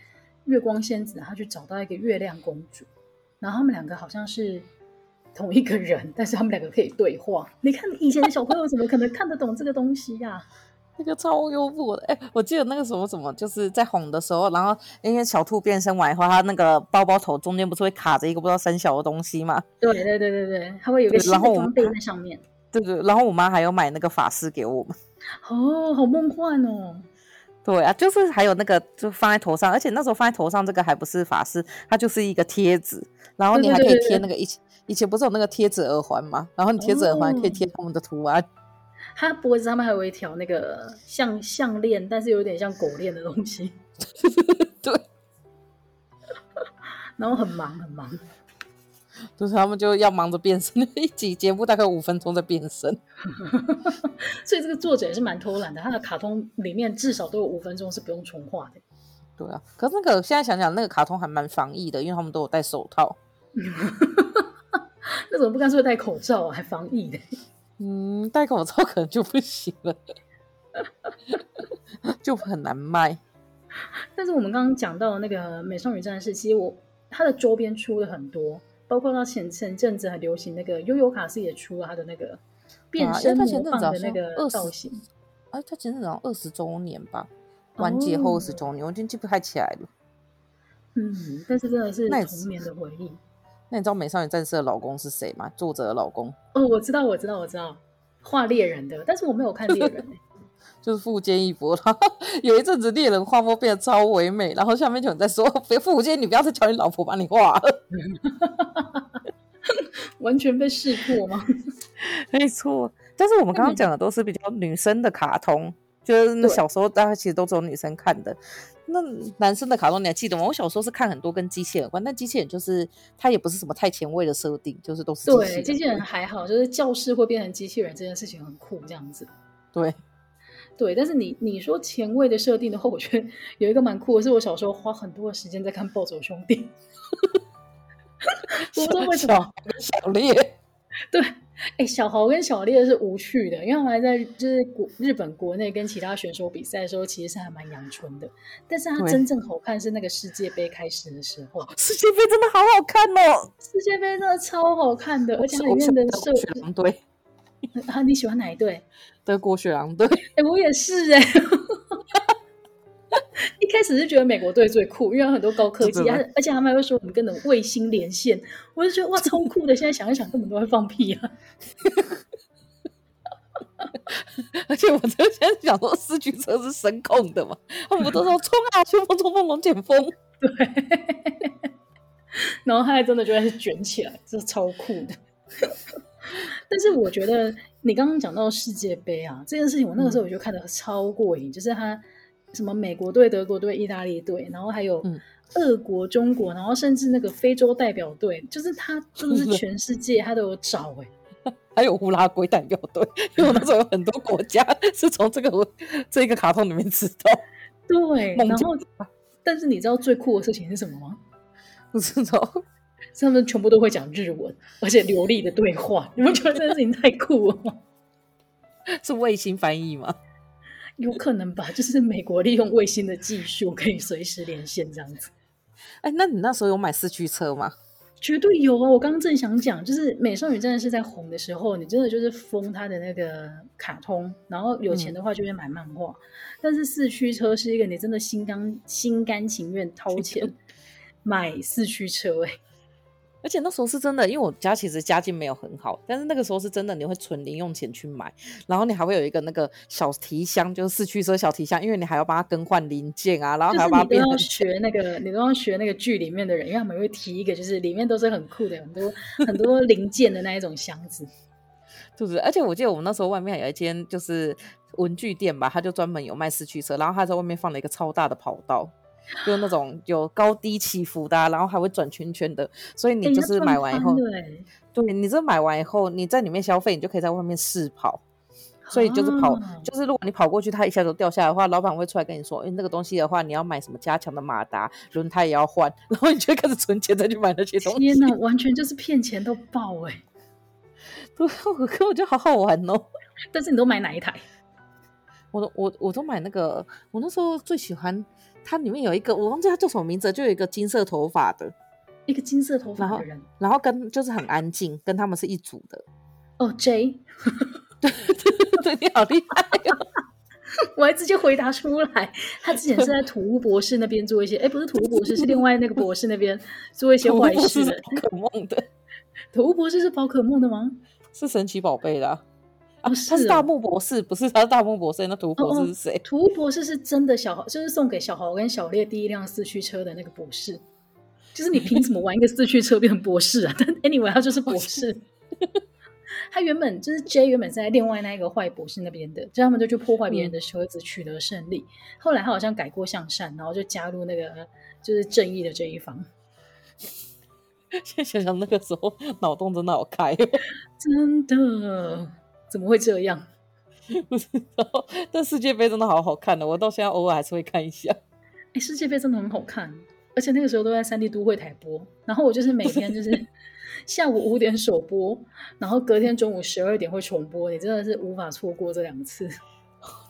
月光仙子，她去找到一个月亮公主，然后他们两个好像是同一个人，但是他们两个可以对话。你看以前的小朋友怎么可能看得懂这个东西呀、啊？那个超幽默的，哎、欸，我记得那个什么什么，就是在哄的时候，然后因为小兔变身完以后，它那个包包头中间不是会卡着一个不知道三小的东西吗？对对对对对，它会有一个新的装备在上面。对对，然后我妈还有买那个法师给我们，哦，好梦幻哦。对啊，就是还有那个就放在头上，而且那时候放在头上这个还不是法师，它就是一个贴纸，然后你还可以贴那个以前以前不是有那个贴纸耳环吗？然后你贴纸耳环可以贴他们的图案。他脖子上面还有一条那个像项链，但是有点像狗链的东西。对，然后很忙很忙。就是他们就要忙着变身，一集节目大概五分钟在变身，所以这个作者也是蛮偷懒的。他的卡通里面至少都有五分钟是不用重画的。对啊，可是那个现在想想，那个卡通还蛮防疫的，因为他们都有戴手套。那怎么不干脆戴口罩啊？还防疫的？嗯，戴口罩可能就不行了，就很难卖。但是我们刚刚讲到那个美少女战士，其实我它的周边出了很多。包括到前前阵子很流行那个悠悠卡斯也出了他的那个变身魔棒的那个造型，哎，他前阵子好像二十周年吧，完结后二十周年，我已经记不太起来了。嗯，但是真的是童年的回忆。那你知道美少女战士的老公是谁吗？作者的老公？哦，我知道，我知道，我知道，画猎人的，但是我没有看猎人。就是富坚义博，然后 有一阵子猎人画风变得超唯美，然后下面就有人在说：“别富坚，你不要再叫你老婆帮你画了。”完全被识破吗？没错，但是我们刚刚讲的都是比较女生的卡通，就是那小时候大家其实都只有女生看的。那男生的卡通你还记得吗？我小时候是看很多跟机器人有关，但机器人就是它也不是什么太前卫的设定，就是都是。对，机器人还好，就是教室会变成机器人这件事情很酷，这样子。对，对，但是你你说前卫的设定的话，我觉得有一个蛮酷的，是我小时候花很多的时间在看《暴走兄弟》。我不知道为什么小烈，对。哎，小豪跟小烈是无趣的，因为他们还在就是国日本国内跟其他选手比赛的时候，其实是还蛮阳春的。但是他真正好看是那个世界杯开始的时候，世界杯真的好好看哦！世界杯真的超好看的，而且里面的社雪狼队 啊，你喜欢哪一队？德国雪狼队。哎，我也是哎。一开始是觉得美国队最酷，因为有很多高科技，而且他们还会说我们跟的卫星连线，我就觉得哇超酷的。现在想一想，根本都会放屁啊！而且我就现在想说，四驱车是声控的嘛？他们不都说冲啊，旋风冲锋龙卷风？对。然后他还真的就开始卷起来，这是超酷的。但是我觉得你刚刚讲到世界杯啊这件事情，我那个时候我就看得超过瘾，嗯、就是他。什么美国队、德国队、意大利队，然后还有俄国、中国，然后甚至那个非洲代表队，就是他，就是 全世界他都有找哎、欸，还有乌拉圭代表队，因为我那时候有很多国家是从这个这个卡通里面知道。对，然后但是你知道最酷的事情是什么吗？不知道，他们全部都会讲日文，而且流利的对话，你们觉得这件事情太酷了吗？是卫星翻译吗？有可能吧，就是美国利用卫星的技术，可以随时连线这样子。哎，那你那时候有买四驱车吗？绝对有啊！我刚刚正想讲，就是美少女战士在红的时候，你真的就是封它的那个卡通，然后有钱的话就会买漫画。嗯、但是四驱车是一个你真的心甘心甘情愿掏钱买四驱车哎、欸。而且那时候是真的，因为我家其实家境没有很好，但是那个时候是真的，你会存零用钱去买，然后你还会有一个那个小提箱，就是四驱车小提箱，因为你还要帮它更换零件啊，然后还要把它变成学那个，你都要学那个剧里面的人，因为他们会提一个，就是里面都是很酷的，很多很多零件的那一种箱子，是不是？而且我记得我们那时候外面有一间就是文具店吧，他就专门有卖四驱车，然后他在外面放了一个超大的跑道。就那种有高低起伏的，啊，然后还会转圈圈的，所以你就是买完以后，欸、对，你这买完以后，你在里面消费，你就可以在外面试跑。所以就是跑，啊、就是如果你跑过去，它一下子掉下来的话，老板会出来跟你说，哎，那个东西的话，你要买什么加强的马达，轮胎也要换，然后你就开始存钱再去买那些东西。天哪，完全就是骗钱都爆哎，欸！对，我可我觉得好好玩哦。但是你都买哪一台？我都我我都买那个，我那时候最喜欢。它里面有一个，我忘记它叫什么名字，就有一个金色头发的，一个金色头发的人，然后，然后跟就是很安静，跟他们是一组的。哦，J，对对对，你好厉害哦！我还直接回答出来。他之前是在土屋博士那边做一些，哎，不是土屋博士，是另外那个博士那边 做一些坏事的。宝可梦的，土屋博士是宝可梦的吗？是神奇宝贝的。哦，是哦，他是大木博士，不是他是大木博士。那图博士是谁？图哦，博士是真的小豪，就是送给小豪跟小烈第一辆四驱车的那个博士。就是你凭什么玩一个四驱车变成博士啊？但 anyway，他就是博士。他原本就是 J，原本是在另外那一个坏博士那边的，就他们就去破坏别人的车子，取得胜利。嗯、后来他好像改过向善，然后就加入那个就是正义的这一方。现在想想那个时候脑洞真的好开，真的。怎么会这样？不知道，但世界杯真的好好看的，我到现在偶尔还是会看一下。哎，世界杯真的很好看，而且那个时候都在三 D 都会台播，然后我就是每天就是 下午五点首播，然后隔天中午十二点会重播，你真的是无法错过这两次，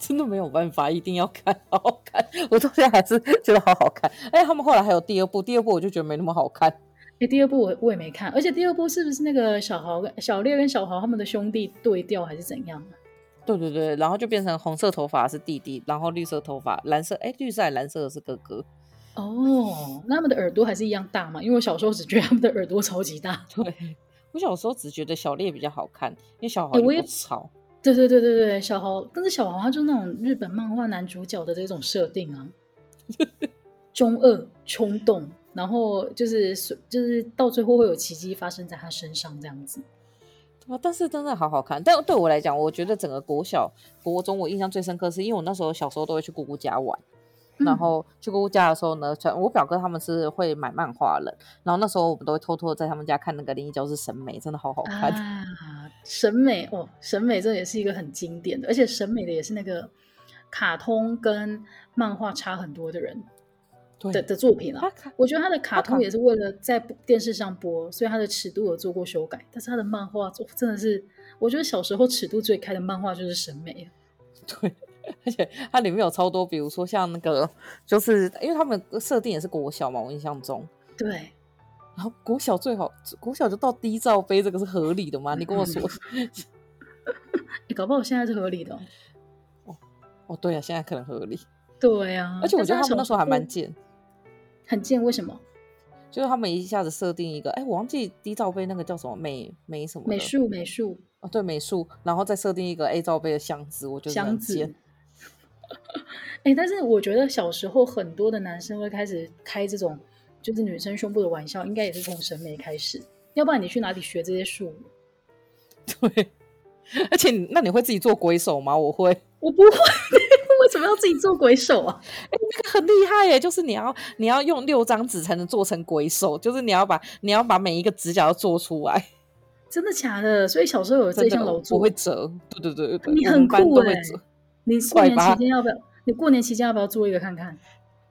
真的没有办法，一定要看，好好看。我到现在还是觉得好好看。哎，他们后来还有第二部，第二部我就觉得没那么好看。哎，第二部我我也没看，而且第二部是不是那个小豪跟小烈跟小豪他们的兄弟对调还是怎样？对对对，然后就变成红色头发是弟弟，然后绿色头发蓝色哎绿色还蓝色的是哥哥。哦，那他们的耳朵还是一样大吗？因为我小时候只觉得他们的耳朵超级大。对，我小时候只觉得小烈比较好看，因为小豪也吵。对对对对对，小豪，但是小豪他就那种日本漫画男主角的这种设定啊，中二冲动。然后就是就是到最后会有奇迹发生在他身上这样子。啊，但是真的好好看。但对我来讲，我觉得整个国小、国中，我印象最深刻是因为我那时候小时候都会去姑姑家玩。然后去姑姑家的时候呢，我表哥他们是会买漫画人，然后那时候我们都会偷偷在他们家看那个《灵异教室》审美，真的好好看啊！审美哦，审美这也是一个很经典的，而且审美的也是那个卡通跟漫画差很多的人的的，作品啊。我觉得他的卡通也是为了在电视上播，所以他的尺度有做过修改，但是他的漫画做真的是，我觉得小时候尺度最开的漫画就是审美。对。而且它里面有超多，比如说像那个，就是因为他们设定也是国小嘛，我印象中。对。然后国小最好，国小就到低罩杯，这个是合理的吗？你跟我说。你搞不好现在是合理的哦。哦，哦对啊，现在可能合理。对啊。而且我觉得他们那时候还蛮贱。很贱？为什么？就是他们一下子设定一个，哎，我忘记低罩杯那个叫什么美美什么美术美术哦，对美术，然后再设定一个 A 罩杯的箱子，我觉得箱子。哎、欸，但是我觉得小时候很多的男生会开始开这种就是女生胸部的玩笑，应该也是从审美开始。要不然你去哪里学这些术语？对，而且那你会自己做鬼手吗？我会，我不会。为什么要自己做鬼手啊？哎、欸，那个很厉害耶！就是你要你要用六张纸才能做成鬼手，就是你要把你要把每一个指甲都做出来。真的假的？所以小时候有这项我会折。对对对对，你很酷哎！你过年期间要不要？你过年期间要不要做一个看看？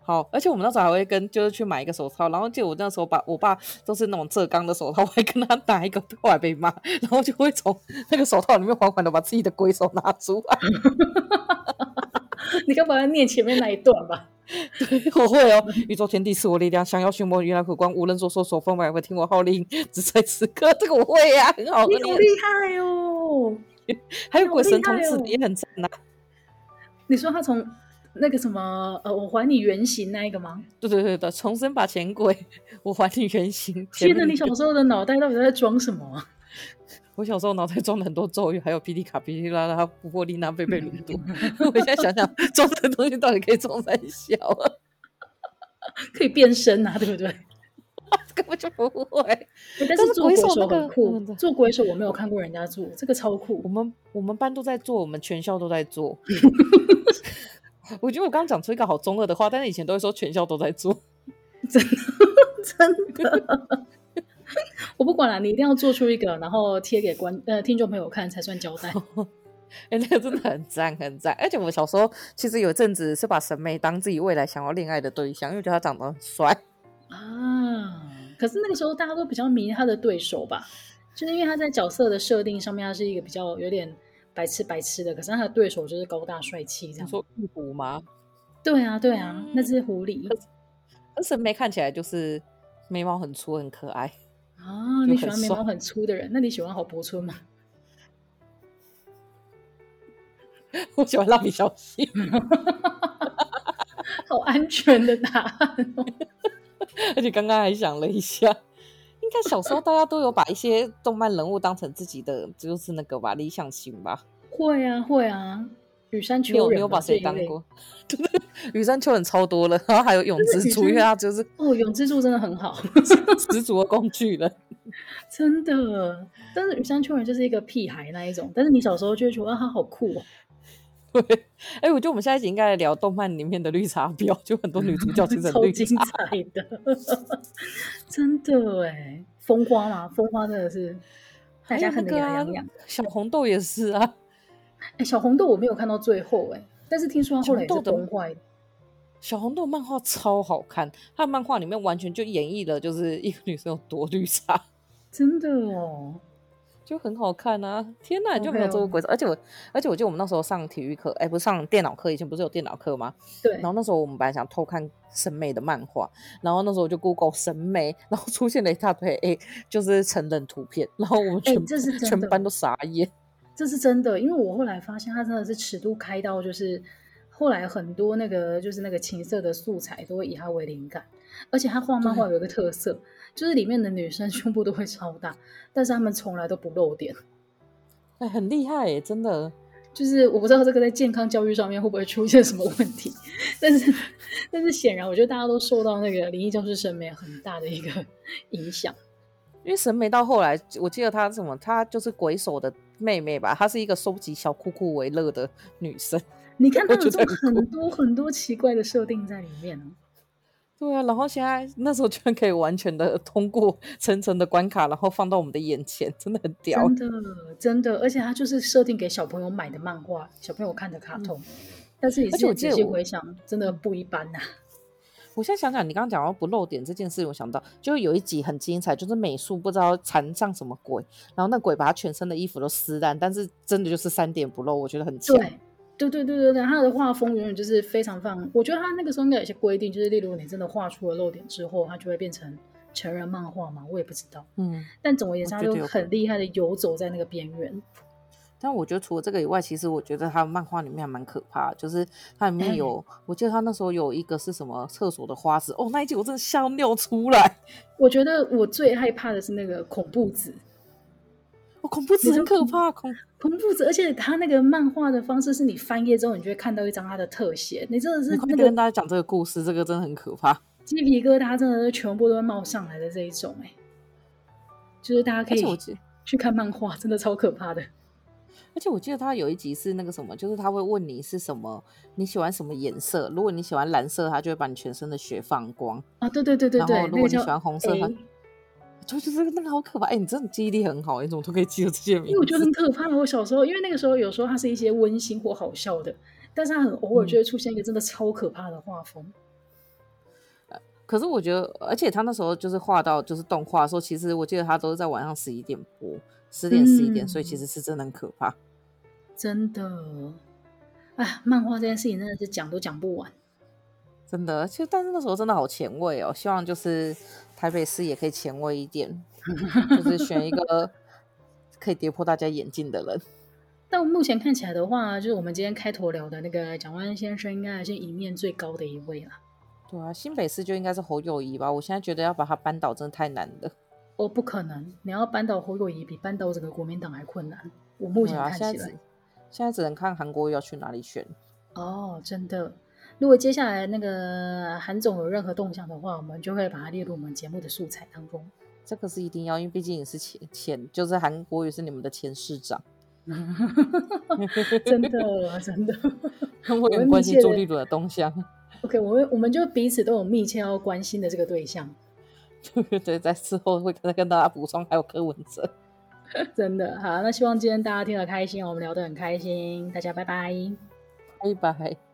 好，而且我们那时候还会跟，就是去买一个手套，然后就我那时候把我爸都是那种浙钢的手套，我还跟他打一个，后来被骂，然后就会从那个手套里面缓缓的把自己的鬼手拿出来。你刚把要念前面那一段吧。对，我会哦。宇宙天地赐我力量，想要寻魔，原来可光。无人作说，手风百会听我号令，只在此刻。这个我会呀、啊，很好。你好厉害哦！还有鬼神童子也很赞呐、啊。你说他从那个什么呃，我还你原形那一个吗？对对对对，重生把钱鬼，我还你原形。天哪，你小时候的脑袋到底在装什么、啊？我小时候脑袋装了很多咒语，还有霹雳卡、霹雳拉拉、布波丽娜、贝贝鲁多。我现在想想，装这东西到底可以装在小啊？可以变身啊，对不对？根本就不会。但是做鬼手很酷，做鬼手我没有看过人家做，这个超酷。我们我们班都在做，我们全校都在做。我觉得我刚刚讲出一个好中二的话，但是以前都会说全校都在做，真的真的。我不管了，你一定要做出一个，然后贴给观呃听众朋友看才算交代。哎、欸，那个真的很赞很赞，而且我小时候其实有一阵子是把审美当自己未来想要恋爱的对象，因为觉得他长得很帅啊。可是那个时候大家都比较迷他的对手吧，就是因为他在角色的设定上面，他是一个比较有点白痴白痴的，可是他的对手就是高大帅气这样。你说吗？对啊对啊，那只狐狸。而审美看起来就是眉毛很粗很可爱。啊，你喜欢眉毛很粗的人？那你喜欢郝柏村吗？我喜欢蜡笔小新，好安全的答案哦。而且刚刚还想了一下，应该小时候大家都有把一些动漫人物当成自己的，就是那个吧，理想型吧。会啊，会啊。羽山秋人，你有把谁当过？对对，羽山丘人超多了，然后还有永之助，因为他就是哦，永之助真的很好，十足的工具人，真的。但是羽山丘人就是一个屁孩那一种，但是你小时候就会觉得他好酷哦。对，哎、欸，我觉得我们下一集应该来聊动漫里面的绿茶婊，就很多女主角其实绿超精彩的，真的哎，风花嘛，风花真的是大家很的痒痒痒，小红豆也是啊。哎，小红豆我没有看到最后哎，但是听说他后来也是崩坏。小红豆漫画超好看，他的漫画里面完全就演绎了就是一个女生有多绿茶，真的哦，就很好看啊！天哪，你就没有做过鬼.而且我，而且我记得我们那时候上体育课，哎，不是上电脑课，以前不是有电脑课吗？对。然后那时候我们本来想偷看审美的漫画，然后那时候我就 Google 审美，然后出现了一大堆哎，就是成人图片，然后我们全全班都傻眼。这是真的，因为我后来发现，他真的是尺度开到，就是后来很多那个就是那个情色的素材都会以他为灵感，而且他画漫画有一个特色，就是里面的女生 胸部都会超大，但是他们从来都不露点，哎，很厉害耶，真的。就是我不知道这个在健康教育上面会不会出现什么问题，但是 但是显然我觉得大家都受到那个灵异教师审美很大的一个 影响，因为审美到后来，我记得他什么，他就是鬼手的妹妹吧，她是一个收集小裤裤为乐的女生。你看她有这很多很多奇怪的设定在里面对啊，然后现在那时候居然可以完全的通过层层的关卡，然后放到我们的眼前，真的很屌。真的，真的，而且它就是设定给小朋友买的漫画，小朋友看的卡通。嗯、但是也是仔细回想，真的不一般呐、啊。我现在想想，你刚刚讲到不露点这件事，我想到就有一集很精彩，就是美术不知道缠上什么鬼，然后那鬼把他全身的衣服都撕烂，但是真的就是三点不露，我觉得很强。对对对对对，他的画风永远就是非常放。我觉得他那个时候应该有些规定，就是例如你真的画出了露点之后，它就会变成成人漫画嘛。我也不知道，嗯。但总而言之，他就很厉害的游走在那个边缘。但我觉得除了这个以外，其实我觉得他漫画里面还蛮可怕，就是它里面有，欸、我记得他那时候有一个是什么厕所的花子哦，那一集我真的笑尿出来。我觉得我最害怕的是那个恐怖子。哦，恐怖子很可怕，恐恐怖子，而且他那个漫画的方式是你翻页之后，你就会看到一张他的特写，你真的是、那个、快跟大家讲这个故事，这个真的很可怕，鸡皮疙瘩真的是全部都会冒上来的这一种，哎，就是大家可以去看漫画，真的超可怕的。而且我记得他有一集是那个什么，就是他会问你是什么，你喜欢什么颜色？如果你喜欢蓝色，他就会把你全身的血放光啊，对对对对对。然后如果你喜欢红色，他。就觉得那个好可怕，哎、欸，你真的记忆力很好，你怎么都可以记得这些名字？因为我觉得很可怕。我小时候，因为那个时候有时候它是一些温馨或好笑的，但是它很偶尔就会出现一个真的超可怕的画风。嗯、可是我觉得，而且他那时候就是画到就是动画的时候，其实我记得他都是在晚上十一点播，十点十一点，所以其实是真的很可怕。真的，哎，漫画这件事情真的是讲都讲不完。真的，其实但是那时候真的好前卫哦，希望就是。台北市也可以前卫一点，就是选一个可以跌破大家眼镜的人。但目前看起来的话，就是我们今天开头聊的那个蒋万先生，应该还是赢面最高的一位了。对啊，新北市就应该是侯友谊吧？我现在觉得要把他扳倒真的太难了。哦，不可能！你要扳倒侯友谊，比扳倒整个国民党还困难。我目前看起来，现在只能看韩国瑜要去哪里选。哦，真的。如果接下来那个韩总有任何动向的话，我们就会把它列入我们节目的素材当中。这个是一定要，因为毕竟也是前前，就是韩国瑜是你们的前市长，真 的真的，我很关心朱立伦的动向。OK，我们我们就彼此都有密切要关心的这个对象。对 对，在事后会再跟大家补充，还有柯文哲。真的好，那希望今天大家听得开心，我们聊得很开心，大家拜拜，拜拜。